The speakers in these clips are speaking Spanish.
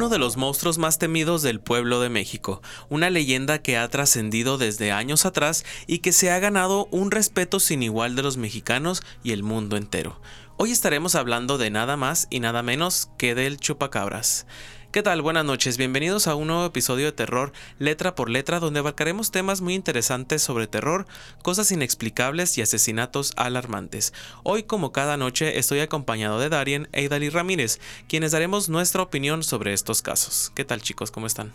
uno de los monstruos más temidos del pueblo de México, una leyenda que ha trascendido desde años atrás y que se ha ganado un respeto sin igual de los mexicanos y el mundo entero. Hoy estaremos hablando de nada más y nada menos que del chupacabras. ¿Qué tal? Buenas noches, bienvenidos a un nuevo episodio de Terror letra por letra donde abarcaremos temas muy interesantes sobre terror, cosas inexplicables y asesinatos alarmantes. Hoy como cada noche estoy acompañado de Darien e Idali Ramírez, quienes daremos nuestra opinión sobre estos casos. ¿Qué tal chicos? ¿Cómo están?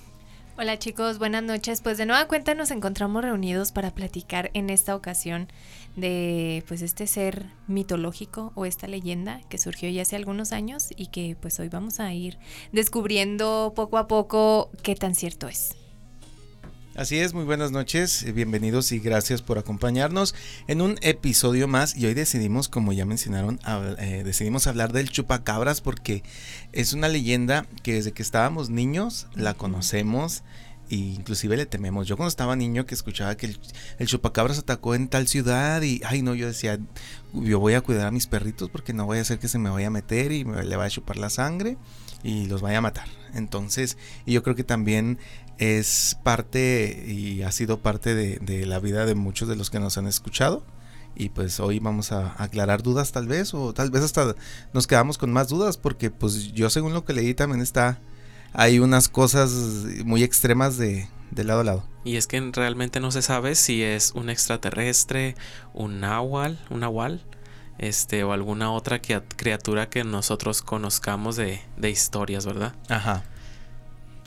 Hola chicos, buenas noches. Pues de nueva cuenta nos encontramos reunidos para platicar en esta ocasión de pues este ser mitológico o esta leyenda que surgió ya hace algunos años y que pues hoy vamos a ir descubriendo poco a poco qué tan cierto es. Así es, muy buenas noches, eh, bienvenidos y gracias por acompañarnos en un episodio más y hoy decidimos, como ya mencionaron, eh, decidimos hablar del chupacabras porque es una leyenda que desde que estábamos niños la conocemos e inclusive le tememos. Yo cuando estaba niño que escuchaba que el, chupacabras atacó en tal ciudad y, ay no, yo decía, yo voy a cuidar a mis perritos porque no voy a hacer que se me vaya a meter y me le vaya a chupar la sangre y los vaya a matar. Entonces, y yo creo que también es parte y ha sido parte de, la vida de muchos de los que nos han escuchado. Y pues hoy vamos a aclarar dudas tal vez o tal vez hasta nos quedamos con más dudas porque pues yo según lo que leí también está hay unas cosas muy extremas de, lado a lado. Y es que realmente no se sabe si es un extraterrestre, un nahual, un nahual, este, o alguna otra criatura que nosotros conozcamos de, de historias, ¿verdad? Ajá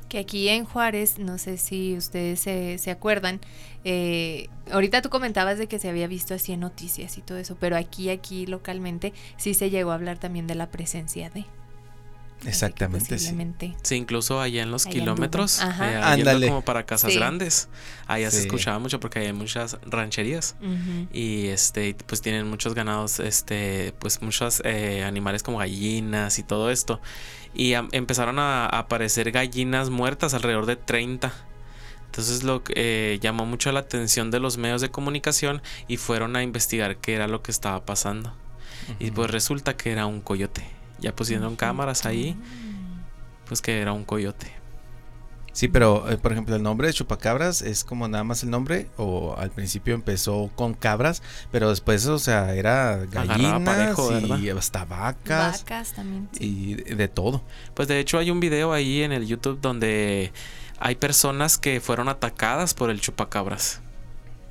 que aquí en Juárez, no sé si ustedes se, se acuerdan, eh, ahorita tú comentabas de que se había visto así en noticias y todo eso, pero aquí, aquí localmente sí se llegó a hablar también de la presencia de. Exactamente. Sí. sí. incluso allá en los kilómetros, eh, como para casas grandes, allá se escuchaba mucho porque hay muchas rancherías y este, pues tienen muchos ganados, este, pues muchos eh, animales como gallinas y todo esto y empezaron a, aparecer gallinas muertas alrededor de 30. Entonces lo que eh, llamó mucho la atención de los medios de comunicación y fueron a investigar qué era lo que estaba pasando. Y pues resulta que era un coyote. Ya pusieron cámaras ahí, pues que era un coyote. Sí, pero eh, por ejemplo el nombre de chupacabras es como nada más el nombre o al principio empezó con cabras, pero después o sea era gallinas y hasta vacas, vacas también, y de todo. Pues de hecho hay un video ahí en el YouTube donde hay personas que fueron atacadas por el chupacabras.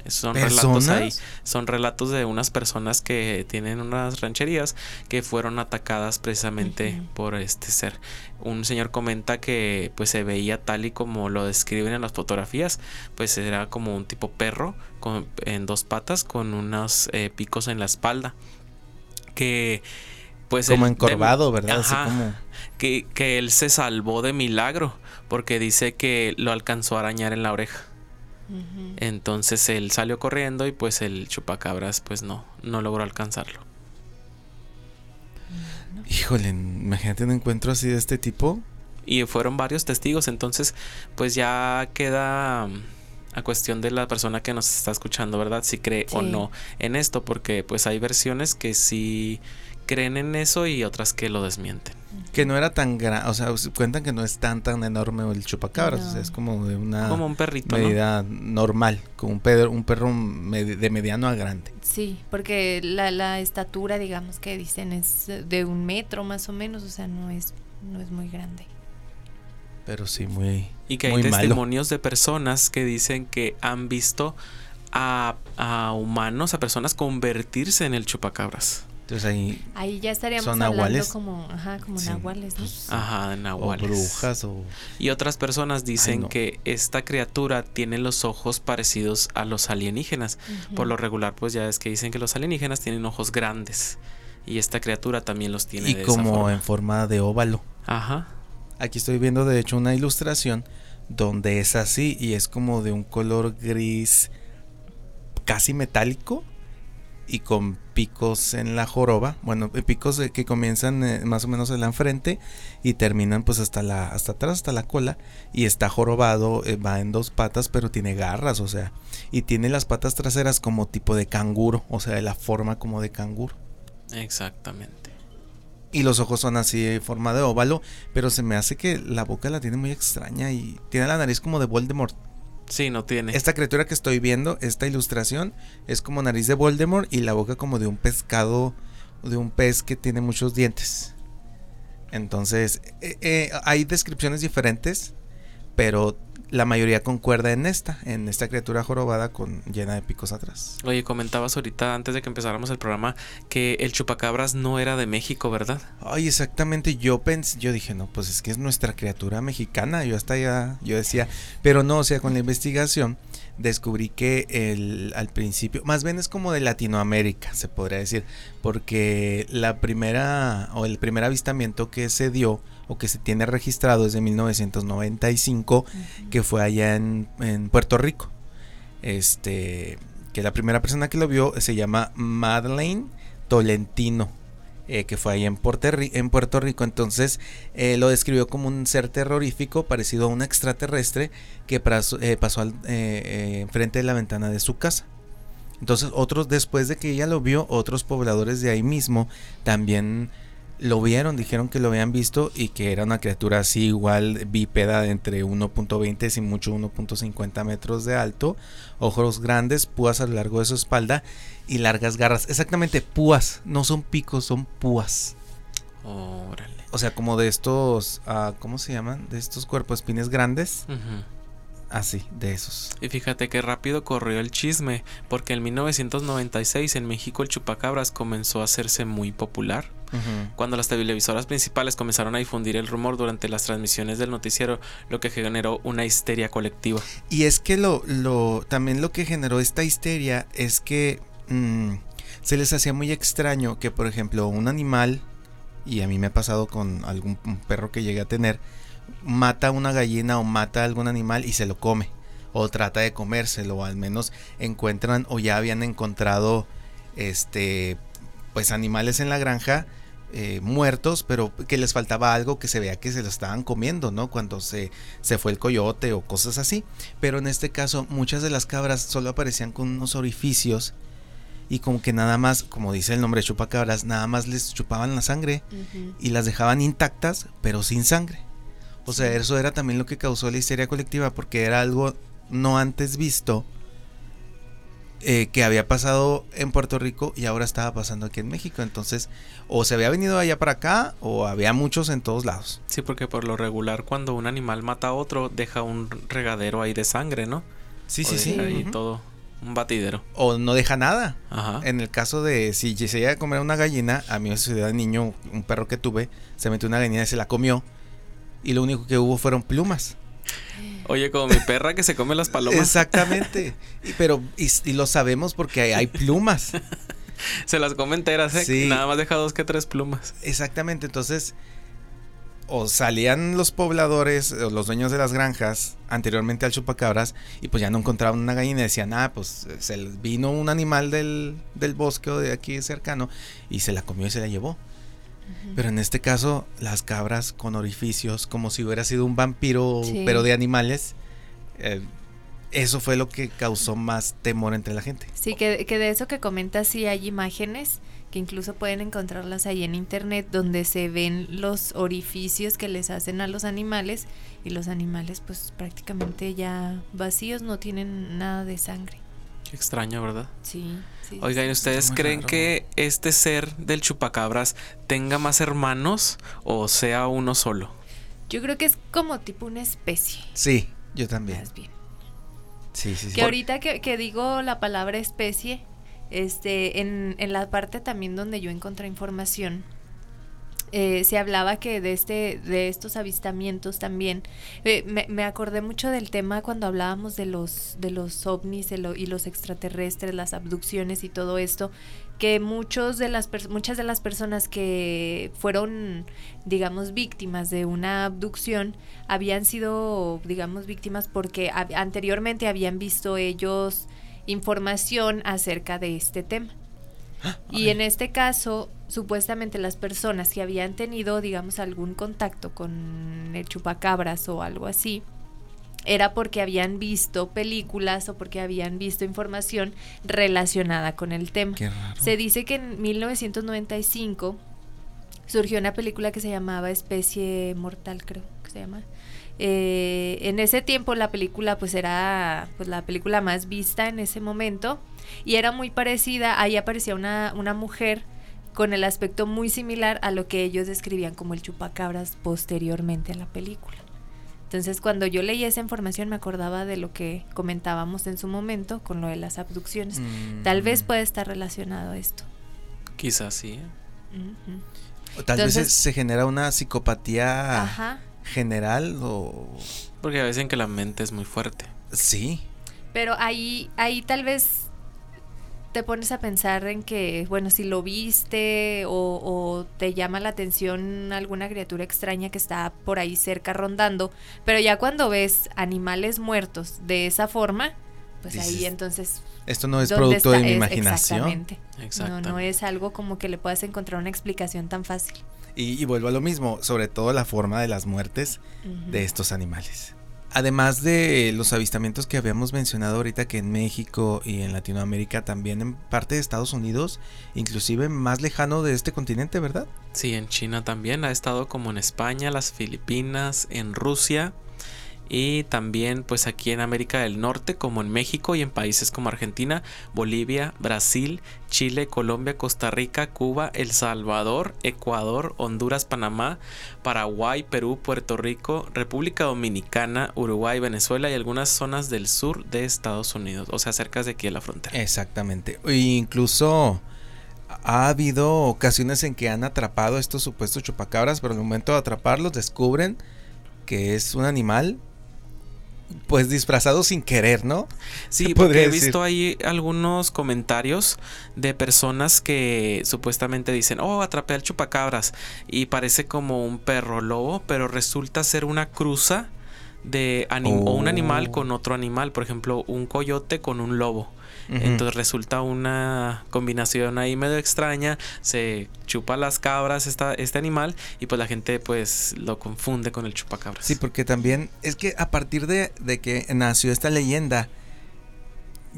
Son relatos ahí. Son relatos de unas personas que tienen unas rancherías que fueron atacadas precisamente por este ser. Un señor comenta que pues se veía tal y como lo describen en las fotografías, pues era como un tipo perro con, en dos patas con unos eh, picos en la espalda. Que pues como encorvado, ¿verdad? que, que él se salvó de milagro porque dice que lo alcanzó a arañar en la oreja. Entonces él salió corriendo y pues el chupacabras pues no, no logró alcanzarlo. Híjole, imagínate un encuentro así de este tipo. Y fueron varios testigos, entonces pues ya queda mm, a cuestión de la persona que nos está escuchando, ¿verdad? Si cree o no en esto, porque pues hay versiones que sí creen en eso y otras que lo desmienten. Que no era tan grande, o sea, cuentan que no es tan tan enorme el chupacabras, o sea, es como de una como un perrito, medida normal, como un perro, un perro de mediano a grande. Sí, porque la, la estatura, digamos que dicen es de un metro más o menos, o sea, no es no es muy grande. Pero sí muy y que hay testimonios de personas que dicen que han visto a, a humanos, a personas convertirse en el chupacabras. Entonces ahí, ahí ya estaríamos hablando como, ajá, como nahuales, ¿no? Pues, ajá, nahuales. O brujas o... Y otras personas dicen que esta criatura tiene los ojos parecidos a los alienígenas. Por lo regular, pues ya es que dicen que los alienígenas tienen ojos grandes. Y esta criatura también los tiene. Y como en forma de óvalo. Ajá. Aquí estoy viendo de hecho una ilustración donde es así y es como de un color gris casi metálico y con picos en la joroba, bueno, picos que comienzan eh, más o menos en la frente y terminan pues hasta la hasta atrás, hasta la cola y está jorobado, eh, va en dos patas, pero tiene garras, o sea, y tiene las patas traseras como tipo de canguro, o sea, de la forma como de canguro. Exactamente. y los ojos son así de forma de óvalo, pero se me hace que la boca la tiene muy extraña y tiene la nariz como de Voldemort. Sí, no tiene. Esta criatura que estoy viendo, esta ilustración, es como nariz de Voldemort y la boca como de un pescado, de un pez que tiene muchos dientes. Entonces, eh, eh, hay descripciones diferentes, pero la mayoría concuerda en esta, en esta criatura jorobada con llena de picos atrás. Oye, comentabas ahorita antes de que empezáramos el programa que el chupacabras no era de México, ¿verdad? Ay, exactamente. Yo pensé, yo dije, no, pues es que es nuestra criatura mexicana. Yo hasta ya, yo decía, pero no, o sea, con la investigación descubrí que el, al principio, más bien es como de Latinoamérica, se podría decir, porque la primera o el primer avistamiento que se dio o que se tiene registrado desde 1995, que fue allá en, Puerto Rico. Este, que la primera persona que lo vio se llama Madeleine Tolentino. Eh, que fue allá en, en Puerto Rico. Entonces eh, lo describió como un ser terrorífico parecido a un extraterrestre que pasó, eh, pasó al, frente de la ventana de su casa. Entonces otros, después de que ella lo vio, otros pobladores de ahí mismo también lo vieron, dijeron que lo habían visto y que era una criatura así igual bípeda de entre 1.20 y mucho 1.50 metros de alto, ojos grandes, púas a lo largo de su espalda y largas garras. Exactamente, púas, no son picos, son púas. Órale. O sea, como de estos, uh, ¿cómo se llaman? De estos cuerpos espines grandes. Así, de esos. Y fíjate qué rápido corrió el chisme, porque en 1996 en México el chupacabras comenzó a hacerse muy popular. Cuando las televisoras principales comenzaron a difundir el rumor durante las transmisiones del noticiero, lo que generó una histeria colectiva. Y es que lo, lo también lo que generó esta histeria es que mm, se les hacía muy extraño que, por ejemplo, un animal, y a mí me ha pasado con algún perro que llegué a tener, mata una gallina o mata algún animal y se lo come. O trata de comérselo, o al menos encuentran o ya habían encontrado este pues animales en la granja eh, muertos, pero que les faltaba algo que se vea que se lo estaban comiendo, ¿no? Cuando se, se fue el coyote o cosas así. Pero en este caso, muchas de las cabras solo aparecían con unos orificios y como que nada más, como dice el nombre chupacabras, nada más les chupaban la sangre y las dejaban intactas, pero sin sangre. O sea, eso era también lo que causó la histeria colectiva, porque era algo no antes visto eh, que había pasado en Puerto Rico y ahora estaba pasando aquí en México. Entonces, o se había venido allá para acá o había muchos en todos lados. Sí, porque por lo regular cuando un animal mata a otro deja un regadero ahí de sangre, ¿no? Sí, sí, sí. Ahí todo, un batidero. O no deja nada. Ajá. En el caso de si se iba a comer una gallina, a mí me sucedió de niño, un perro que tuve, se metió una gallina y se la comió. Y lo único que hubo fueron plumas. Oye, como mi perra que se come las palomas. Exactamente. Y, pero, y, lo sabemos porque hay plumas. se las come enteras, ¿eh? Nada más deja dos que tres plumas. Exactamente. Entonces, o salían los pobladores, o los dueños de las granjas, anteriormente al chupacabras, y pues ya no encontraban una gallina y decían, ah, pues se vino un animal del, del bosque o de aquí cercano y se la comió y se la llevó. Pero en este caso, las cabras con orificios, como si hubiera sido un vampiro, pero de animales, eh, eso fue lo que causó más temor entre la gente. Sí, que, que de eso que comentas, sí hay imágenes que incluso pueden encontrarlas ahí en internet donde se ven los orificios que les hacen a los animales y los animales pues prácticamente ya vacíos, no tienen nada de sangre. Qué extraño, ¿verdad? Sí. Oigan, ¿ustedes creen que este ser del chupacabras tenga más hermanos o sea uno solo? Yo creo que es como tipo una especie. Sí, yo también. bien. Sí, sí, sí. Que ahorita que, digo la palabra especie, este, en, en la parte también donde yo encontré información, eh, se hablaba que de este de estos avistamientos también eh, me, acordé mucho del tema cuando hablábamos de los de los ovnis y los extraterrestres las abducciones y todo esto que muchos de las muchas de las personas que fueron digamos víctimas de una abducción habían sido digamos víctimas porque anteriormente habían visto ellos información acerca de este tema. Y en este caso, supuestamente las personas que habían tenido, digamos, algún contacto con el chupacabras o algo así, era porque habían visto películas o porque habían visto información relacionada con el tema. Se dice que en 1995 surgió una película que se llamaba Especie Mortal, creo que se llama. Eh, en ese tiempo la película pues era pues la película más vista en ese momento y era muy parecida, ahí aparecía una, una mujer con el aspecto muy similar a lo que ellos describían como el chupacabras posteriormente a la película. Entonces cuando yo leí esa información me acordaba de lo que comentábamos en su momento con lo de las abducciones. Tal vez mm. puede estar relacionado a esto. Quizás sí. ¿eh? o tal vez se genera una psicopatía general o... Porque a veces que la mente es muy fuerte. Sí. Pero ahí, ahí tal vez te pones a pensar en que, bueno, si lo viste o, te llama la atención alguna criatura extraña que está por ahí cerca rondando, pero ya cuando ves animales muertos de esa forma, pues ahí entonces... Esto no es producto de mi imaginación. Exactamente. exactamente. No, no es algo como que le puedas encontrar una explicación tan fácil. Y, vuelvo a lo mismo, sobre todo la forma de las muertes de estos animales. Además de los avistamientos que habíamos mencionado ahorita que en México y en Latinoamérica, también en parte de Estados Unidos, inclusive más lejano de este continente, ¿verdad? Sí, en China también, ha estado como en España, las Filipinas, en Rusia y también pues aquí en América del Norte como en México y en países como Argentina, Bolivia, Brasil, Chile, Colombia, Costa Rica, Cuba, El Salvador, Ecuador, Honduras, Panamá, Paraguay, Perú, Puerto Rico, República Dominicana, Uruguay, Venezuela y algunas zonas del sur de Estados Unidos, o sea, cerca de aquí de la frontera. Exactamente. E incluso ha habido ocasiones en que han atrapado estos supuestos chupacabras, pero el momento de atraparlos descubren que es un animal pues disfrazado sin querer, ¿no? Sí, porque he visto ahí algunos comentarios de personas que supuestamente dicen, oh, atrapé al chupacabras y parece como un perro lobo, pero resulta ser una cruza de o un animal oh. con otro animal, por ejemplo, un coyote con un lobo. Entonces resulta una combinación ahí medio extraña. Se chupa las cabras esta, este animal y pues la gente pues lo confunde con el chupacabras. Sí, porque también es que a partir de, de que nació esta leyenda,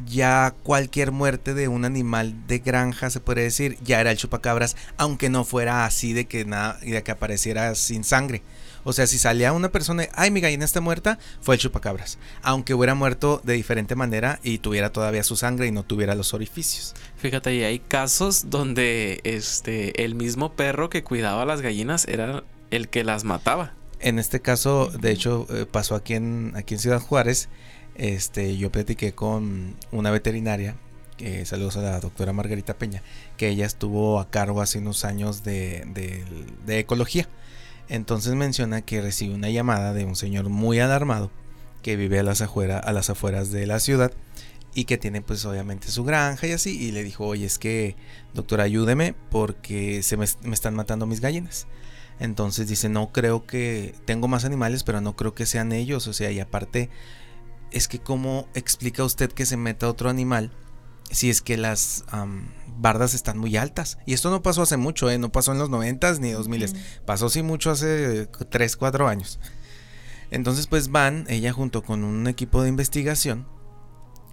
ya cualquier muerte de un animal de granja, se puede decir, ya era el chupacabras, aunque no fuera así de que nada, de que apareciera sin sangre. O sea, si salía una persona, ay, mi gallina está muerta, fue el chupacabras. Aunque hubiera muerto de diferente manera y tuviera todavía su sangre y no tuviera los orificios. Fíjate, y hay casos donde este el mismo perro que cuidaba a las gallinas era el que las mataba. En este caso, de hecho, eh, pasó aquí en, aquí en Ciudad Juárez. Este, yo platiqué con una veterinaria saludos a la doctora Margarita Peña, que ella estuvo a cargo hace unos años de, de ecología. Entonces menciona que recibe una llamada de un señor muy alarmado que vive a las, afueras, a las afueras de la ciudad y que tiene pues obviamente su granja y así y le dijo oye es que doctor ayúdeme porque se me, están matando mis gallinas entonces dice no creo que tengo más animales pero no creo que sean ellos o sea y aparte es que cómo explica usted que se meta otro animal si es que las bardas están muy altas. Y esto no pasó hace mucho, ¿eh? no pasó en los 90 ni 2000, pasó sí mucho hace 3, 4 años. Entonces pues van, ella junto con un equipo de investigación,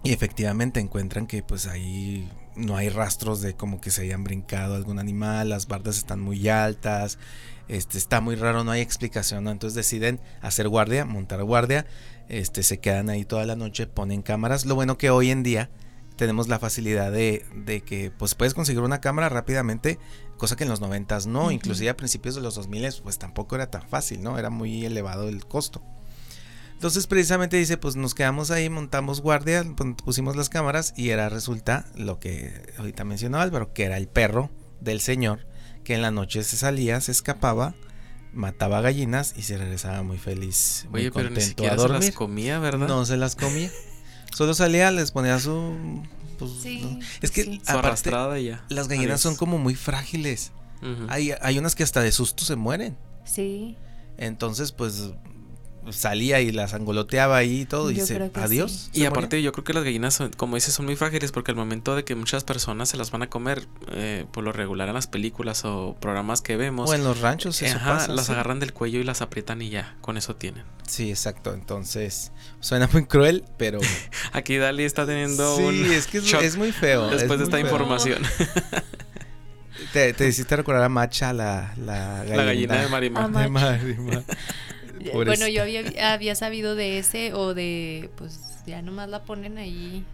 y efectivamente encuentran que pues ahí no hay rastros de como que se hayan brincado algún animal, las bardas están muy altas, este está muy raro, no hay explicación, entonces deciden hacer guardia, montar guardia, este se quedan ahí toda la noche, ponen cámaras. Lo bueno que hoy en día tenemos la facilidad de, de, que pues puedes conseguir una cámara rápidamente, cosa que en los 90 no, inclusive a principios de los 2000 pues tampoco era tan fácil, ¿no? Era muy elevado el costo. Entonces precisamente dice, pues nos quedamos ahí, montamos guardia, pusimos las cámaras y era resulta lo que ahorita mencionó Álvaro, que era el perro del señor que en la noche se salía, se escapaba, mataba gallinas y se regresaba muy feliz, muy contento a dormir. se las comía, ¿verdad? No se las comía. Solo salía, les ponía su. Pues, es que arrastrada ya. Las gallinas son como muy frágiles. hay, hay unas que hasta de susto se mueren. Sí. Entonces, pues salía y las angoloteaba ahí y todo y dice adiós. Y aparte yo creo que las gallinas, como dices, son muy frágiles porque al momento de que muchas personas se las van a comer, eh, por lo regular en las películas o programas que vemos. O en los ranchos. las agarran del cuello y las aprietan y ya, con eso tienen. Sí, exacto. Entonces, suena muy cruel, pero... Aquí Dali está teniendo sí, es que es, muy feo. Después de esta información. te, te hiciste recordar a Macha, la, la, La gallina de Marimar. De Marimar. Bueno, Pobrecita. yo había, había sabido de ese o de, pues ya nomás la ponen ahí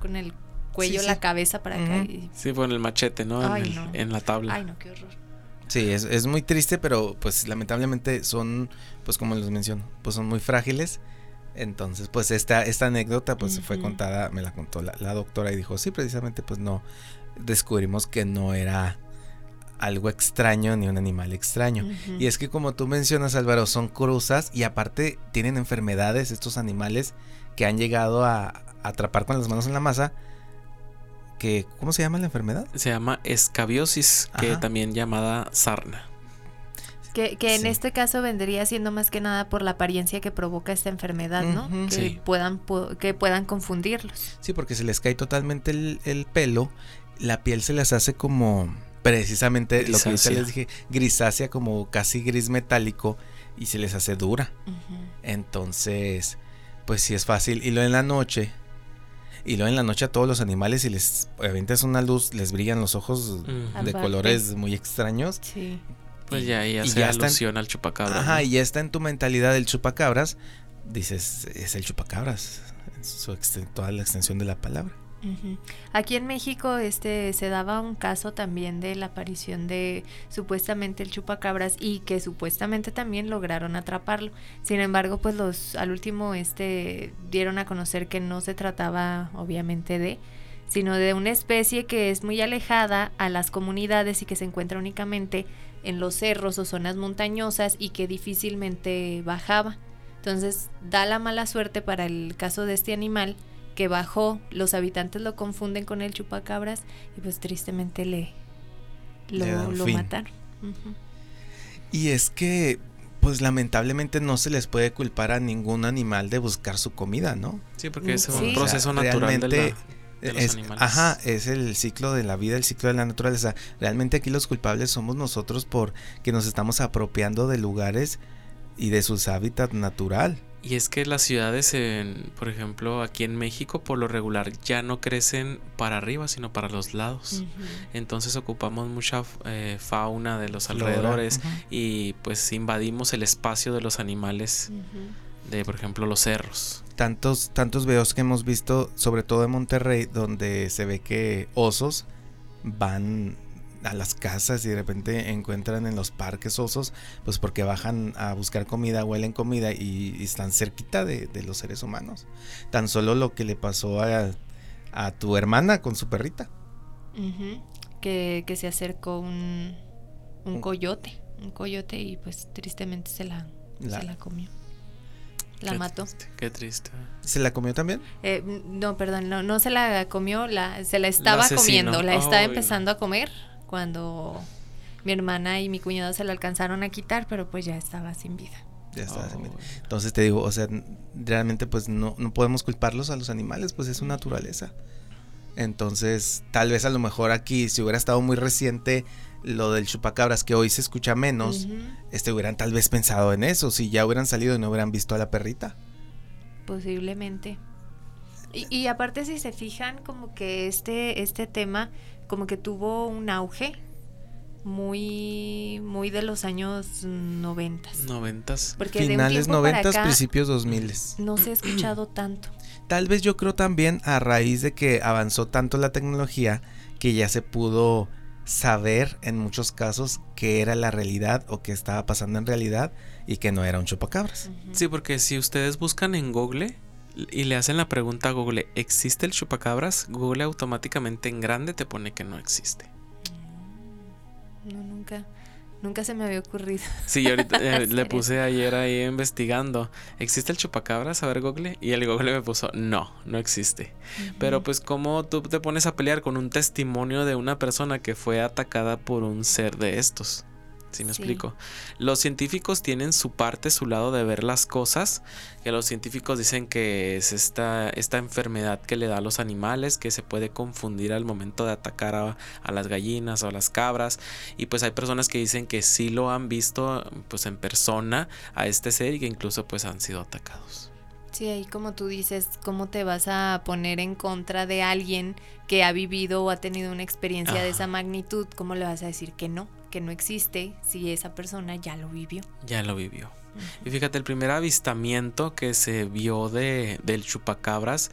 con el cuello, Sí, la cabeza para acá. Ujú. y- Sí, con el machete, ¿no? En, Ay, el- no. en la tabla. Ay, no, qué horror. Sí, es, es muy triste, pero pues lamentablemente son, pues como les menciono, pues son muy frágiles. Entonces, pues esta, esta anécdota pues fue Ujú. contada, me la contó la, la doctora y dijo, sí, precisamente pues no, descubrimos que no era algo extraño ni un animal extraño. Y es que como tú mencionas Álvaro, son cruzas y aparte tienen enfermedades estos animales que han llegado a atrapar con las manos en la masa. Que, ¿Cómo se llama la enfermedad? Se llama escabiosis, que Ajá. también llamada sarna. Que, que en Sí. este caso vendría siendo más que nada por la apariencia que provoca esta enfermedad, ¿no? Que Sí. puedan pu- que puedan confundirlos. Sí, porque se les cae totalmente el, el pelo, la piel se les hace como precisamente lo que ahorita Grisácea. les dije, grisácea, como casi gris metálico y se les hace dura. Entonces, pues sí es fácil. Y luego en la noche, y luego en la noche a todos los animales, si les aventas una luz, les brillan los ojos Mm. de colores muy extraños. Sí. Pues ya ahí Y hace ya alusión al chupacabra. Ajá, ¿no? y ya está en tu mentalidad el chupacabras, dices, es el chupacabras, en su toda la extensión de la palabra. Aquí en México este se daba un caso también de la aparición de supuestamente el chupacabras y que supuestamente también lograron atraparlo. Sin embargo, pues los al último este dieron a conocer que no se trataba obviamente de sino de una especie que es muy alejada a las comunidades y que se encuentra únicamente en los cerros o zonas montañosas y que difícilmente bajaba. Entonces da la mala suerte para el caso de este animal que bajó, los habitantes lo confunden con el chupacabras y pues tristemente le lo, Le mataron. Y es que, pues lamentablemente no se les puede culpar a ningún animal de buscar su comida, ¿no? Sí, porque es Sí. un O sea, proceso natural de, la- realmente de los es, animales. Ajá, es el ciclo de la vida, el ciclo de la naturaleza. Realmente aquí los culpables somos nosotros por que nos estamos apropiando de lugares y de sus hábitat natural. Y es que las ciudades, en, por ejemplo, aquí en México, por lo regular ya no crecen para arriba, sino para los lados. Entonces ocupamos mucha eh, fauna de los alrededores y pues invadimos el espacio de los animales, de por ejemplo los cerros. Tantos, tantos videos que hemos visto, sobre todo en Monterrey, donde se ve que osos van a las casas y de repente encuentran en los parques osos, pues porque bajan a buscar comida, huelen comida y, y están cerquita de, de los seres humanos. Tan solo lo que le pasó a, a tu hermana con su perrita. Que, que se acercó un, un coyote, un coyote y pues tristemente se la, La- se la comió. La Qué mató. triste, qué triste. ¿Se la comió también? Eh, no, perdón, no, no se la comió, la, se la estaba comiendo, la estaba empezando a comer cuando mi hermana y mi cuñado se la alcanzaron a quitar, pero pues ya estaba sin vida. Ya está. se me- Oh, Entonces te digo, o sea, realmente pues no, no podemos culparlos a los animales, pues es su naturaleza. Entonces, tal vez a lo mejor aquí, si hubiera estado muy reciente lo del chupacabras, que hoy se escucha menos, este hubieran tal vez pensado en eso, si ya hubieran salido y no hubieran visto a la perrita. Posiblemente. Y, y aparte si se fijan, como que este, este tema como que tuvo un auge muy, muy de los años noventas. Noventas. Porque Finales tiempo para 90, acá principios 2000. no se ha escuchado tanto. Tal vez yo creo también a raíz de que avanzó tanto la tecnología que ya se pudo saber en muchos casos qué era la realidad o qué estaba pasando en realidad y que no era un chupacabras. Sí, porque si ustedes buscan en Google y le hacen la pregunta a Google, ¿existe el chupacabras? Google automáticamente en grande te pone que no existe. No, nunca, nunca se me había ocurrido. Sí, yo ahorita eh, le puse ayer ahí investigando, ¿existe el chupacabras? A ver Google. Y el Google me puso, no, no existe. Pero pues como tú te pones a pelear con un testimonio de una persona que fue atacada por un ser de estos. ¿Sí me Sí. explico? Los científicos tienen su parte, su lado de ver las cosas, que los científicos dicen que es esta, esta enfermedad que le da a los animales, que se puede confundir al momento de atacar a, a las gallinas o a las cabras, y pues hay personas que dicen que sí lo han visto pues en persona a este ser y que incluso pues han sido atacados. Sí, ahí como tú dices, ¿cómo te vas a poner en contra de alguien que ha vivido o ha tenido una experiencia de esa magnitud? ¿Cómo le vas a decir que no, que no existe si esa persona ya lo vivió? Ya lo vivió. Y fíjate, el primer avistamiento que se vio de, del chupacabras,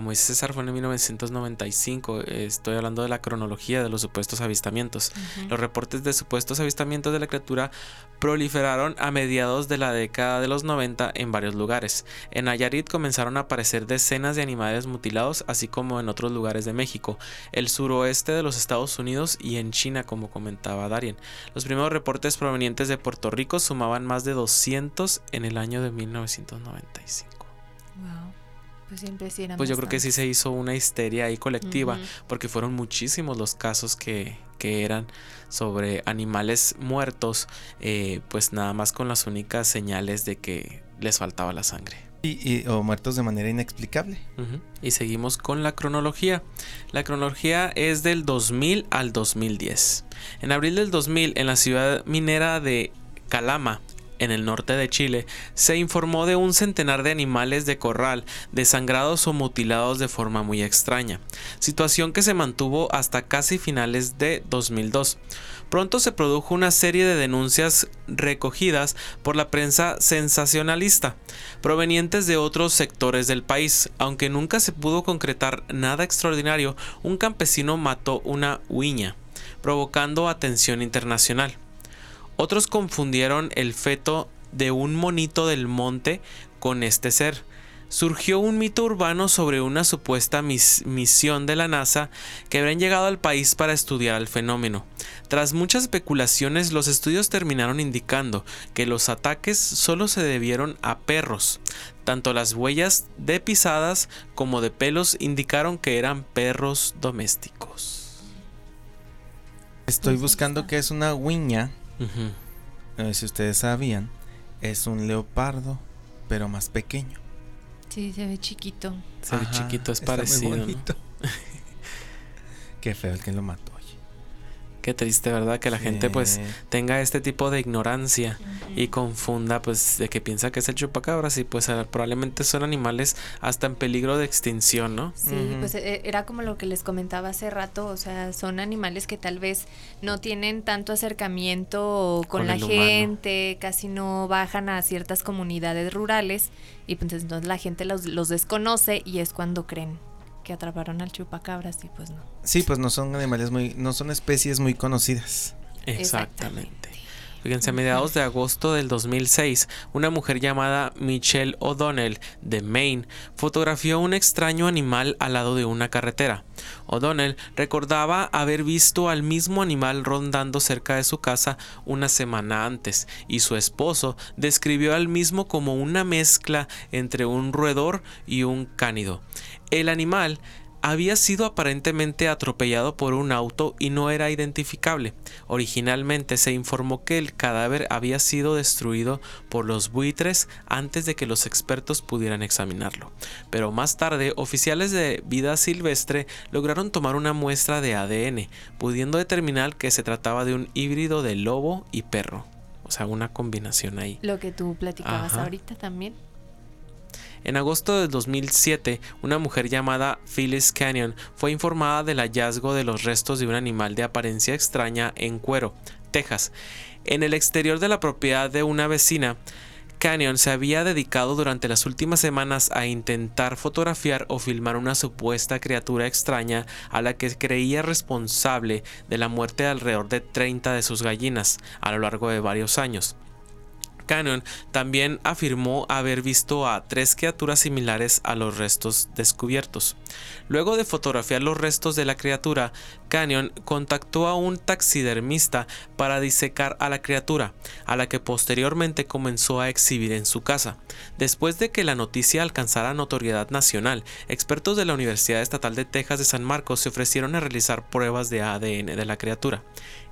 como dice César, fue en 1995. Estoy hablando de la cronología de los supuestos avistamientos. Los reportes de supuestos avistamientos de la criatura proliferaron a mediados de la década de los 90 en varios lugares. En Nayarit comenzaron a aparecer decenas de animales mutilados, así como en otros lugares de México, el suroeste de los Estados Unidos y en China, como comentaba Darien. Los primeros reportes provenientes de Puerto Rico sumaban más de 200 en el año de 1995. Wow. Pues siempre Pues yo creo que sí se hizo una histeria ahí colectiva, porque fueron muchísimos los casos que, que eran sobre animales muertos, eh, pues nada más con las únicas señales de que les faltaba la sangre. Y, o muertos de manera inexplicable. Y seguimos con la cronología. La cronología es del 2000 al 2010. En abril del 2000, en la ciudad minera de Calama, en el norte de Chile, se informó de un centenar de animales de corral desangrados o mutilados de forma muy extraña, situación que se mantuvo hasta casi finales de 2002. Pronto se produjo una serie de denuncias recogidas por la prensa sensacionalista, provenientes de otros sectores del país. Aunque nunca se pudo concretar nada extraordinario, un campesino mató una huiña, provocando atención internacional. Otros confundieron el feto de un monito del monte con este ser. Surgió un mito urbano sobre una supuesta misión de la NASA que habrían llegado al país para estudiar el fenómeno. Tras muchas especulaciones, los estudios terminaron indicando que los ataques solo se debieron a perros. Tanto las huellas de pisadas como de pelos indicaron que eran perros domésticos. Estoy buscando que es una huiña a ver si ustedes sabían, es un leopardo, pero más pequeño. Sí, se ve chiquito. Se ve chiquito, es parecido. Qué feo el que lo mató. Qué triste, ¿verdad? Que la gente pues tenga este tipo de ignorancia y confunda pues de que piensa que es el chupacabras y pues probablemente son animales hasta en peligro de extinción, ¿no? Sí, pues e, era como lo que les comentaba hace rato, o sea, son animales que tal vez no tienen tanto acercamiento con, la gente, casi no bajan a ciertas comunidades rurales y pues entonces la gente los, los desconoce y es cuando creen que atraparon al chupacabras y pues no. Sí, pues no son animales muy, no son especies muy conocidas. Exactamente. Fíjense, a mediados de agosto del 2006, una mujer llamada Michelle O'Donnell de Maine fotografió un extraño animal al lado de una carretera. O'Donnell recordaba haber visto al mismo animal rondando cerca de su casa una semana antes, y su esposo describió al mismo como una mezcla entre un roedor y un cánido. El animal había sido aparentemente atropellado por un auto y no era identificable. Originalmente se informó que el cadáver había sido destruido por los buitres antes de que los expertos pudieran examinarlo. Pero más tarde, oficiales de vida silvestre lograron tomar una muestra de ADN, pudiendo determinar que se trataba de un híbrido de lobo y perro. O sea, una combinación ahí. Lo que tú platicabas ahorita también. En agosto de 2007, una mujer llamada Phyllis Canyon fue informada del hallazgo de los restos de un animal de apariencia extraña en Cuero, Texas. En el exterior de la propiedad de una vecina, Canyon se había dedicado durante las últimas semanas a intentar fotografiar o filmar una supuesta criatura extraña a la que creía responsable de la muerte de alrededor de 30 de sus gallinas a lo largo de varios años. Canyon también afirmó haber visto a tres criaturas similares a los restos descubiertos. Luego de fotografiar los restos de la criatura, Canyon contactó a un taxidermista para disecar a la criatura, a la que posteriormente comenzó a exhibir en su casa. Después de que la noticia alcanzara notoriedad nacional, expertos de la Universidad Estatal de Texas de San Marcos se ofrecieron a realizar pruebas de ADN de la criatura.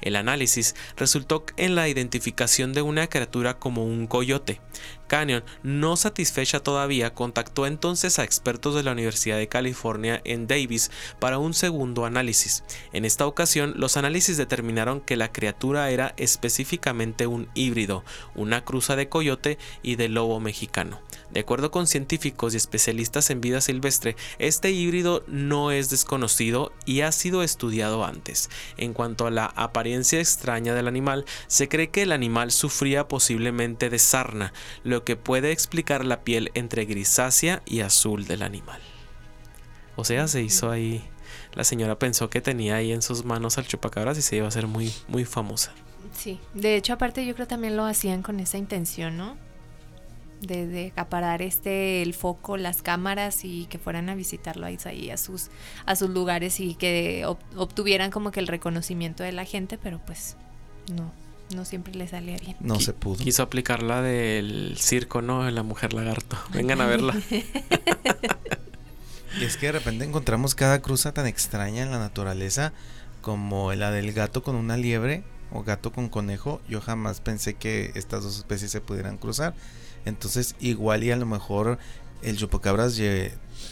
El análisis resultó en la identificación de una criatura como un coyote. Canyon, no satisfecha todavía, contactó entonces a expertos de la Universidad de California en Davis para un segundo análisis. En esta ocasión, los análisis determinaron que la criatura era específicamente un híbrido, una cruza de coyote y de lobo mexicano. De acuerdo con científicos y especialistas en vida silvestre, este híbrido no es desconocido y ha sido estudiado antes. En cuanto a la apariencia extraña del animal, se cree que el animal sufría posiblemente de sarna, que puede explicar la piel entre grisácea y azul del animal. O sea, se hizo ahí. La señora pensó que tenía ahí en sus manos al chupacabras y se iba a hacer muy, muy famosa. Sí, de hecho, aparte, yo creo también lo hacían con esa intención, ¿no? De, de acaparar este el foco, las cámaras y que fueran a visitarlo ahí, ahí a sus a sus lugares y que ob- obtuvieran como que el reconocimiento de la gente, pero pues no, no siempre le salía bien. No se pudo. Quiso aplicar la del circo, ¿no? De la mujer lagarto. Vengan a verla. Y es que de repente encontramos cada cruza tan extraña en la naturaleza como la del gato con una liebre o gato con conejo. Yo jamás pensé que estas dos especies se pudieran cruzar. Entonces igual y a lo mejor el chupacabras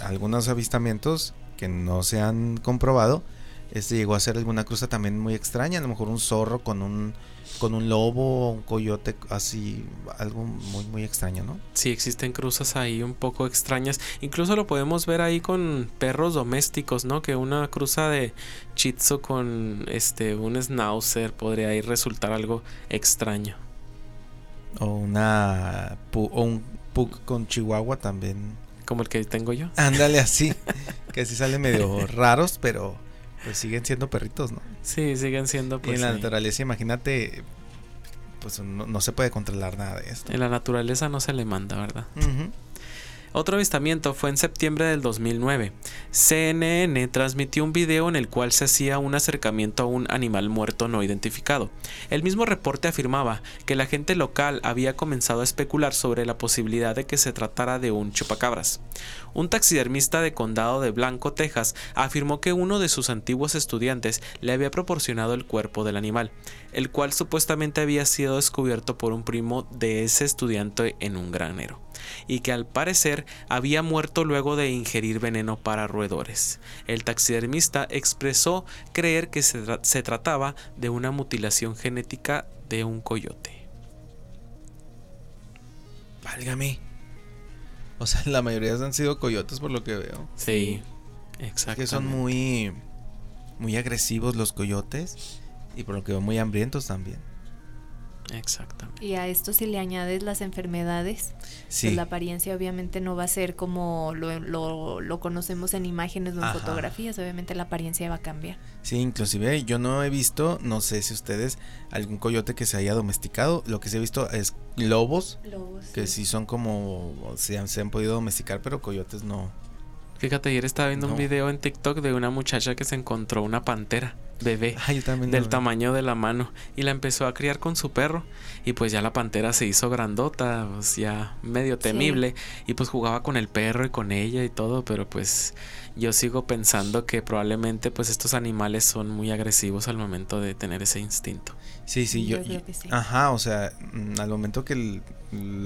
algunos avistamientos que no se han comprobado. Este llegó a ser alguna cruza también muy extraña, a lo mejor un zorro con un con un lobo, un coyote, así algo muy muy extraño, ¿no? Sí, existen cruzas ahí un poco extrañas. Incluso lo podemos ver ahí con perros domésticos, ¿no? Que una cruza de Shih Tzu con este un Schnauzer podría ahí resultar algo extraño. O una o un pug con chihuahua también. Como el que tengo yo. Ándale así, que sí salen medio raros, pero pues siguen siendo perritos, ¿no? Sí, siguen siendo y pues en la ahí. naturaleza, imagínate, pues no, no se puede controlar nada de esto. En la naturaleza no se le manda, ¿verdad? Ujú. Otro avistamiento fue en septiembre del 2009. CNN transmitió un video en el cual se hacía un acercamiento a un animal muerto no identificado. El mismo reporte afirmaba que la gente local había comenzado a especular sobre la posibilidad de que se tratara de un chupacabras. Un taxidermista de condado de Blanco, Texas, afirmó que uno de sus antiguos estudiantes le había proporcionado el cuerpo del animal, el cual supuestamente había sido descubierto por un primo de ese estudiante en un granero y que al parecer había muerto luego de ingerir veneno para roedores. El taxidermista expresó creer que se, tra- se trataba de una mutilación genética de un coyote. Válgame. O sea, la mayoría han sido coyotes por lo que veo. Sí, Es exacto. que son muy, muy agresivos los coyotes y por lo que veo muy hambrientos también. Exactamente. Y a esto si le añades las enfermedades, Sí. pues la apariencia obviamente no va a ser como lo, lo, lo conocemos en imágenes o en Ajá. fotografías, obviamente la apariencia va a cambiar. Sí, inclusive yo no he visto, no sé si ustedes, algún coyote que se haya domesticado. Lo que sí he visto es lobos, que sí son como, se han, se han podido domesticar, pero coyotes no. Fíjate, ayer estaba viendo un video en TikTok de una muchacha que se encontró una pantera bebé. Ah, del tamaño de la mano y la empezó a criar con su perro y pues ya la pantera se hizo grandota, pues ya medio temible y pues jugaba con el perro y con ella y todo, pero pues yo sigo pensando que probablemente pues estos animales son muy agresivos al momento de tener ese instinto. Sí, sí, yo. Yo creo yo- que sí. Ajá, o sea, mm, al momento que el-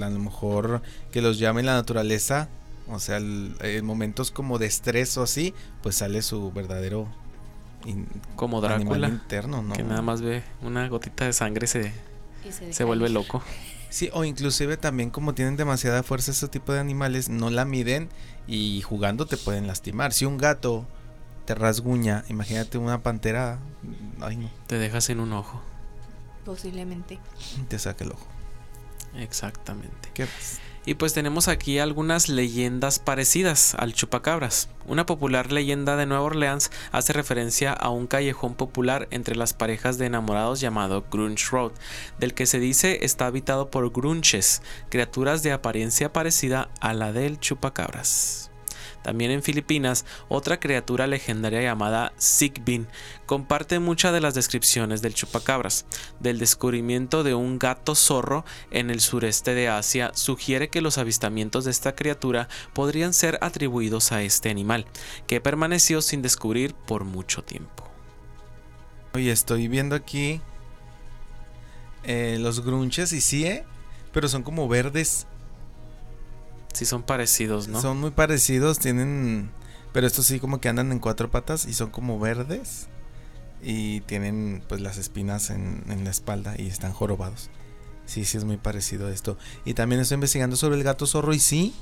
a lo mejor que los llame la naturaleza, o sea, el- en momentos como de estrés o así, pues sale su verdadero in- Como animal Drácula, interno, ¿no? que nada más ve una gotita de sangre y se, Y se, se vuelve loco. Sí, o inclusive también como tienen demasiada fuerza ese tipo de animales, no la miden y jugando te pueden lastimar. Si un gato te rasguña, imagínate una pantera, ay no, Te dejas sin un ojo. Posiblemente. te saca el ojo. Exactamente. ¿Qué? Y pues tenemos aquí algunas leyendas parecidas al chupacabras. Una popular leyenda de Nueva Orleans hace referencia a un callejón popular entre las parejas de enamorados llamado Grunge Road, del que se dice está habitado por grunches, criaturas de apariencia parecida a la del chupacabras. También en Filipinas, otra criatura legendaria llamada Sigbin comparte muchas de las descripciones del chupacabras. Del descubrimiento de un gato zorro en el sureste de Asia sugiere que los avistamientos de esta criatura podrían ser atribuidos a este animal, que permaneció sin descubrir por mucho tiempo. Oye, estoy viendo aquí eh, los grunches y sí, ¿eh? pero son como verdes. Si son parecidos, ¿no? Son muy parecidos, tienen Pero estos sí como que andan en cuatro patas y son como verdes. Y tienen pues las espinas en, en la espalda y están jorobados. Sí, sí es muy parecido a esto. Y también estoy investigando sobre el gato zorro y sí.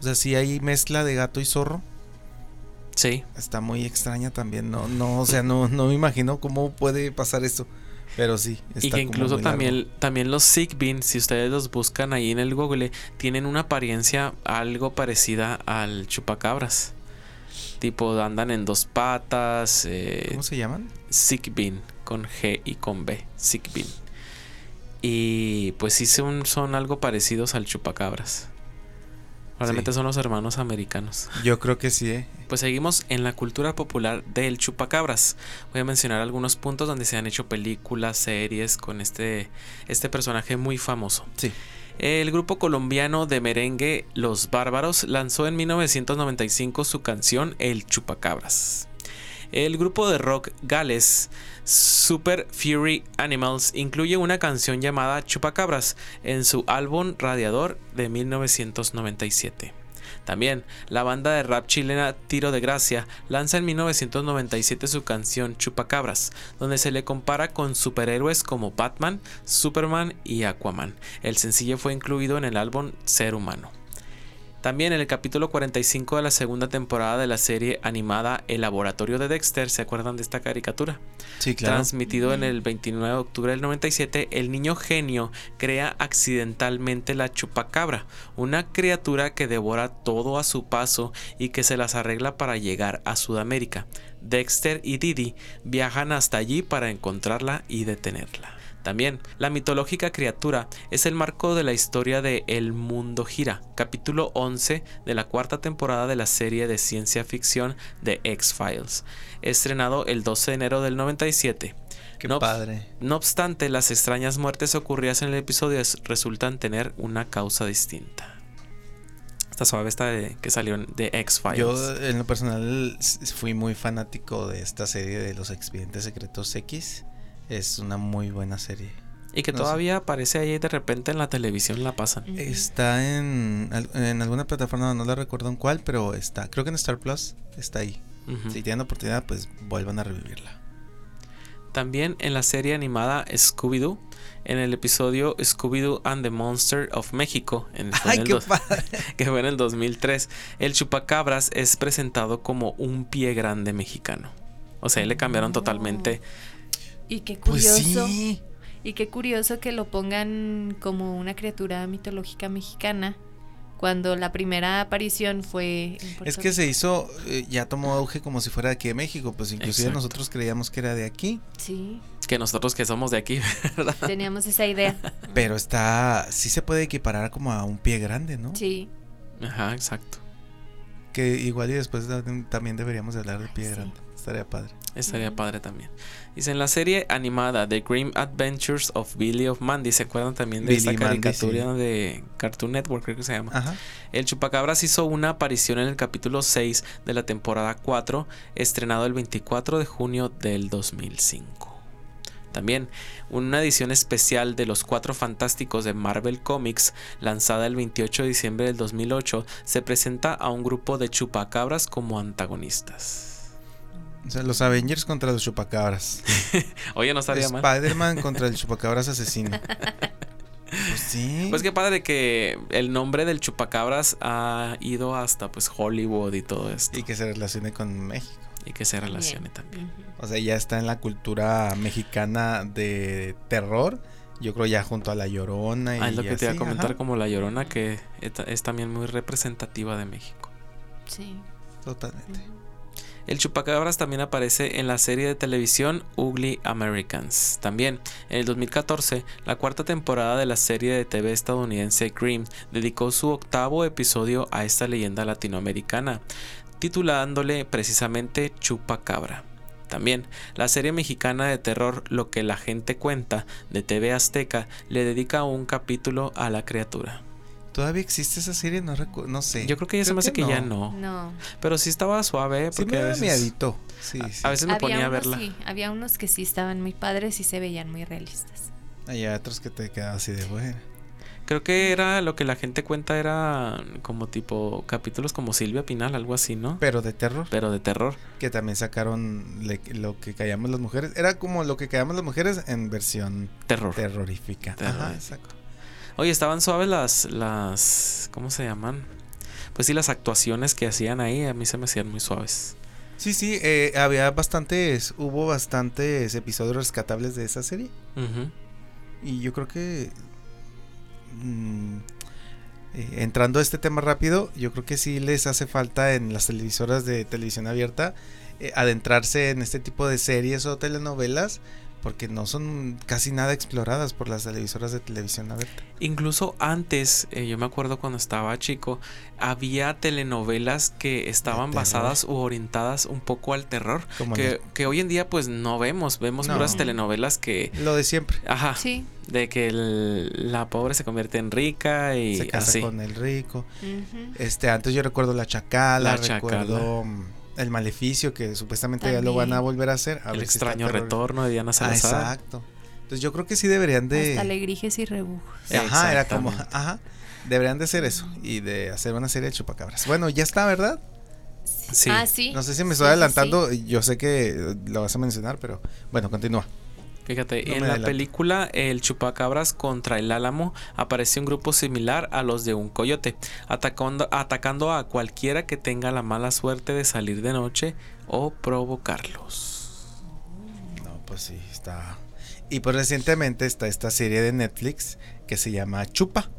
O sea, sí hay mezcla de gato y zorro. Sí. Está muy extraña también. No, no, o sea, no, no me imagino cómo puede pasar esto. Pero sí. Está y que incluso largo. también, también los Sigbin, si ustedes los buscan ahí en el Google, tienen una apariencia algo parecida al chupacabras. Tipo, andan en dos patas. Eh, ¿Cómo se llaman? Sigbin, con G y con B. Sigbin. Y pues sí son, son algo parecidos al chupacabras. Realmente Sí. son los hermanos americanos. Yo creo que sí, ¿eh? Pues seguimos en la cultura popular del chupacabras. Voy a mencionar algunos puntos donde se han hecho películas, series con este, este personaje muy famoso. Sí. El grupo colombiano de merengue Los Bárbaros lanzó en 1995 su canción El Chupacabras. El grupo de rock Gales Super Fury Animals incluye una canción llamada Chupacabras en su álbum Radiador de 1997. También, la banda de rap chilena Tiro de Gracia lanza en 1997 su canción Chupacabras, donde se le compara con superhéroes como Batman, Superman y Aquaman. El sencillo fue incluido en el álbum Ser Humano. También en el capítulo 45 de la segunda temporada de la serie animada El Laboratorio de Dexter, ¿se acuerdan de esta caricatura? Sí, claro. Transmitido en el 29 de octubre del 97, el niño genio crea accidentalmente la chupacabra, una criatura que devora todo a su paso y que se las arregla para llegar a Sudamérica. Dexter y Didi viajan hasta allí para encontrarla y detenerla. También, la mitológica criatura es el marco de la historia de El Mundo Gira, capítulo 11 de la cuarta temporada de la serie de ciencia ficción de X-Files, estrenado el 12 de enero del 97. Qué no, padre. no obstante, las extrañas muertes ocurridas en el episodio es- resultan tener una causa distinta. Esta suave esta de, que salió de X-Files. Yo, en lo personal, fui muy fanático de esta serie de los expedientes secretos X. Es una muy buena serie. Y que no sé. todavía aparece ahí de repente en la televisión la pasan. Está en, en alguna plataforma, no la recuerdo en cuál, pero está. Creo que en Star Plus está ahí. Si tienen oportunidad, pues vuelvan a revivirla. También en la serie animada Scooby-Doo, en el episodio Scooby-Doo and the Monster of Mexico, en, fue en ¡Ay, el qué dos- padre! que fue en el 2003, el chupacabras es presentado como un pie grande mexicano. O sea, le cambiaron totalmente. Y qué Pues curioso. sí. Y qué curioso que lo pongan como una criatura mitológica mexicana cuando la primera aparición fue Es que se hizo, eh, ya tomó auge como si fuera de aquí de México, pues inclusive Exacto. nosotros creíamos que era de aquí. Sí, Que nosotros que somos de aquí, ¿verdad? teníamos esa idea. pero está, sí se puede equiparar como a un pie grande, ¿no? Sí. Ajá, exacto. Que igual y después también deberíamos de hablar de pie Sí. grande, estaría padre. Estaría padre también. Dice, en la serie animada The Grim Adventures of Billy of Mandy, ¿se acuerdan también de Billy esta Mandy, caricatura de Cartoon Network, creo que se llama? Ajá. El Chupacabras hizo una aparición en el capítulo 6 de la temporada 4, estrenado el 24 de junio del 2005. También una edición especial de Los Cuatro Fantásticos de Marvel Comics, lanzada el 28 de diciembre del 2008, se presenta a un grupo de chupacabras como antagonistas. O sea, los Avengers contra los chupacabras. Oye, no estaría mal. Spider-Man contra el chupacabras asesino. Pues sí. Pues qué padre que el nombre del chupacabras ha ido hasta pues Hollywood y todo esto. Y que se relacione con México. Y que se relacione Bien. también. O sea, ya está en la cultura mexicana de terror. Yo creo ya junto a La Llorona y Ah, es lo que te iba a comentar ajá. como La Llorona, que es, es también muy representativa de México. Sí. Totalmente. El chupacabras también aparece en la serie de televisión Ugly Americans. También, en el 2014, la cuarta temporada de la serie de TV estadounidense Grimm dedicó su octavo episodio a esta leyenda latinoamericana, titulándole precisamente Chupacabra. También, la serie mexicana de terror Lo que la gente cuenta de TV Azteca le dedica un capítulo a la criatura. ¿Todavía existe esa serie? No recu- no sé. Yo creo que ya se me hace que, ya no. No. Pero sí estaba suave, Sí porque me a veces, miedito. Sí, a- sí. a veces me Había ponía a verla. sí, había unos que sí estaban muy padres y se veían muy realistas. Hay otros que te quedan así de bueno. Creo que era lo que la gente cuenta era como tipo capítulos como Silvia Pinal, algo así, ¿no? Pero de terror. Pero de terror. Que también sacaron lo que callamos las mujeres. Era como lo que callamos las mujeres en versión terror. terrorífica. Ajá, exacto. Oye, estaban suaves las, las, ¿cómo se llaman? Pues sí, las actuaciones que hacían ahí a mí se me hacían muy suaves. Sí, sí, eh, había bastantes, hubo bastantes episodios rescatables de esa serie. Y yo creo que mm, eh, entrando a este tema rápido, yo creo que sí les hace falta en las televisoras de televisión abierta eh, adentrarse en este tipo de series o telenovelas porque no son casi nada exploradas por las televisoras de televisión abierta. Incluso antes, eh, yo me acuerdo cuando estaba chico, había telenovelas que estaban basadas u orientadas un poco al terror, que, que, hoy en día pues no vemos, vemos puras telenovelas que... Lo de siempre. Ajá. Sí. De que la pobre se convierte en rica y se casa con el rico. Este, antes yo recuerdo La Chacala, la recuerdo... El Maleficio, que supuestamente ya lo van a volver a hacer. el extraño retorno de Diana Salazar. Ah, exacto. Entonces yo creo que sí deberían de... Hasta alegrijes y rebujos. Ajá, era como... Ajá. Deberían de hacer eso y de hacer una serie de chupacabras. Bueno, ya está, ¿verdad? Sí. Ah, sí. No sé si me estoy adelantando. Yo sé que lo vas a mencionar, pero bueno, continúa. Fíjate, en la película El Chupacabras contra el Álamo aparece un grupo similar a los de un coyote, atacando, atacando a cualquiera que tenga la mala suerte de salir de noche o provocarlos. No, pues sí, está. Y pues recientemente está esta serie de Netflix que se llama Chupa.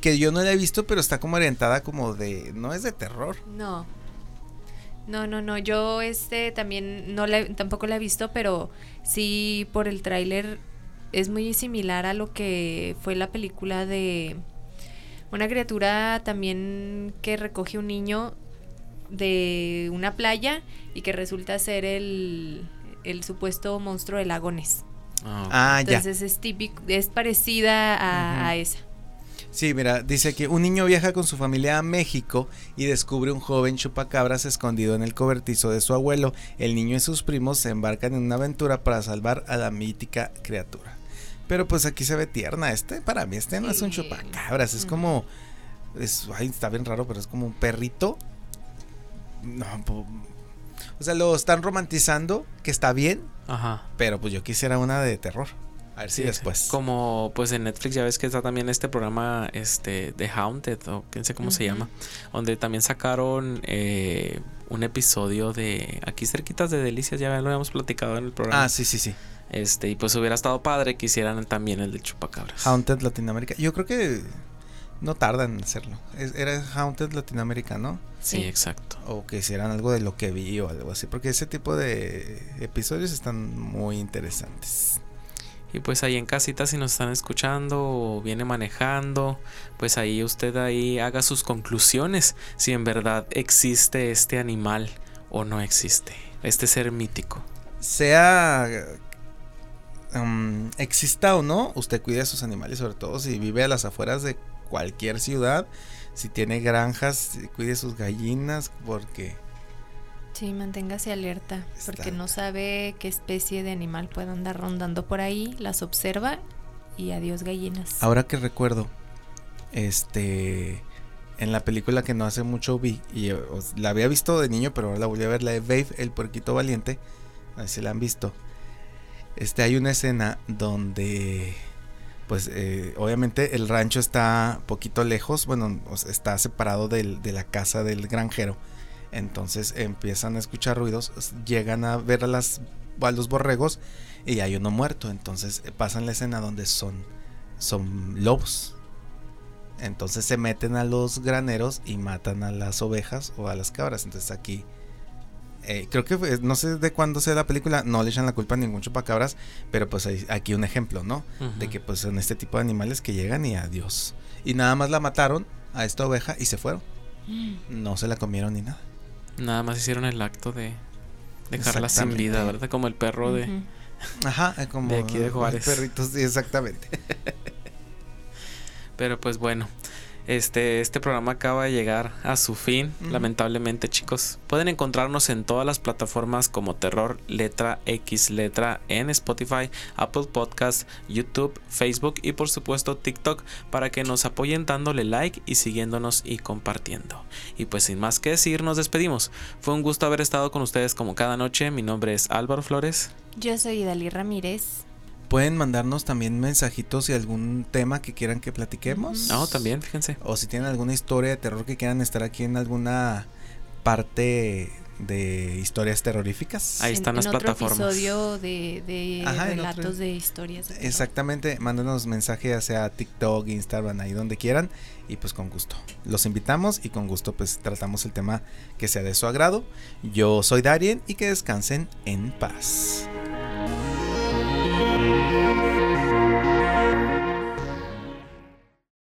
Que yo no la he visto, pero está como orientada como de. No es de terror. No. No, no, no. Yo este también no la, tampoco la he visto, pero sí por el tráiler es muy similar a lo que fue la película de una criatura también que recoge un niño de una playa y que resulta ser el, el supuesto monstruo de lagones. Ah, ah Entonces es típico, es parecida a esa. Sí, mira, dice que un niño viaja con su familia a México y descubre un joven chupacabras escondido en el cobertizo de su abuelo. El niño y sus primos se embarcan en una aventura para salvar a la mítica criatura. Pero pues aquí se ve tierna. Este, para mí, este no es un chupacabras, es como. Es, ay, está bien raro, pero es como un perrito. No, o sea, lo están romantizando, que está bien. Ajá. Pero pues yo quisiera una de terror. A ver si después. Como pues en Netflix ya ves que está también este programa este The Haunted o quién sé cómo se llama, donde también sacaron eh, un episodio de aquí cerquitas de Delicias, ya lo habíamos platicado en el programa. Ah, sí, sí, sí. Este, y pues hubiera estado padre que hicieran también el de Chupacabras. Haunted Latinoamérica. Yo creo que no tardan en hacerlo. era Haunted Latinoamérica, ¿no? Sí, exacto. O que hicieran algo de lo que vi o algo así. Porque ese tipo de episodios están muy interesantes. Y pues ahí en casita si nos están escuchando o viene manejando, pues ahí usted ahí haga sus conclusiones si en verdad existe este animal o no existe, este ser mítico. Sea um, exista o no, usted cuide a sus animales, sobre todo si vive a las afueras de cualquier ciudad, si tiene granjas, cuide sus gallinas porque Sí, manténgase alerta, porque no sabe qué especie de animal puede andar rondando por ahí, las observa y adiós gallinas. Ahora que recuerdo, este, en la película que no hace mucho vi, y la había visto de niño, pero ahora la volví a ver, la de Babe, el puerquito valiente, a ver si la han visto. Este, hay una escena donde, pues, eh, obviamente el rancho está poquito lejos, bueno, está separado del, de la casa del granjero entonces empiezan a escuchar ruidos, llegan a ver a, las, los borregos y hay uno muerto. Entonces pasan la escena donde son, son lobos. Entonces se meten a los graneros y matan a las ovejas o a las cabras. Entonces aquí, eh, creo que no sé de cuándo sea la película, no le echan la culpa a ningún chupacabras, pero pues hay aquí un ejemplo, ¿no? De que pues son este tipo de animales que llegan y adiós. Y nada más la mataron a esta oveja y se fueron. Mm. No se la comieron ni nada. Nada más hicieron el acto de dejarla sin vida, ¿verdad? Como el perro de. Ajá, como de aquí de Juárez. Perritos, sí, exactamente. Pero pues bueno. Este, este programa acaba de llegar a su fin, lamentablemente chicos. Pueden encontrarnos en todas las plataformas como Terror Letra X Letra en Spotify, Apple Podcast, YouTube, Facebook y por supuesto TikTok para que nos apoyen dándole like y siguiéndonos y compartiendo. Y pues sin más que decir, nos despedimos. Fue un gusto haber estado con ustedes como cada noche. Mi nombre es Álvaro Flores. Yo soy Dalí Ramírez pueden mandarnos también mensajitos y algún tema que quieran que platiquemos. No, también, fíjense. O si tienen alguna historia de terror que quieran estar aquí en alguna parte de historias terroríficas. Ahí están las otro plataformas. episodio de, de relatos de historias. Exactamente, mándenos mensaje hacia TikTok, Instagram, ahí donde quieran y pues con gusto. Los invitamos y con gusto pues tratamos el tema que sea de su agrado. Yo soy Darien y que descansen en paz.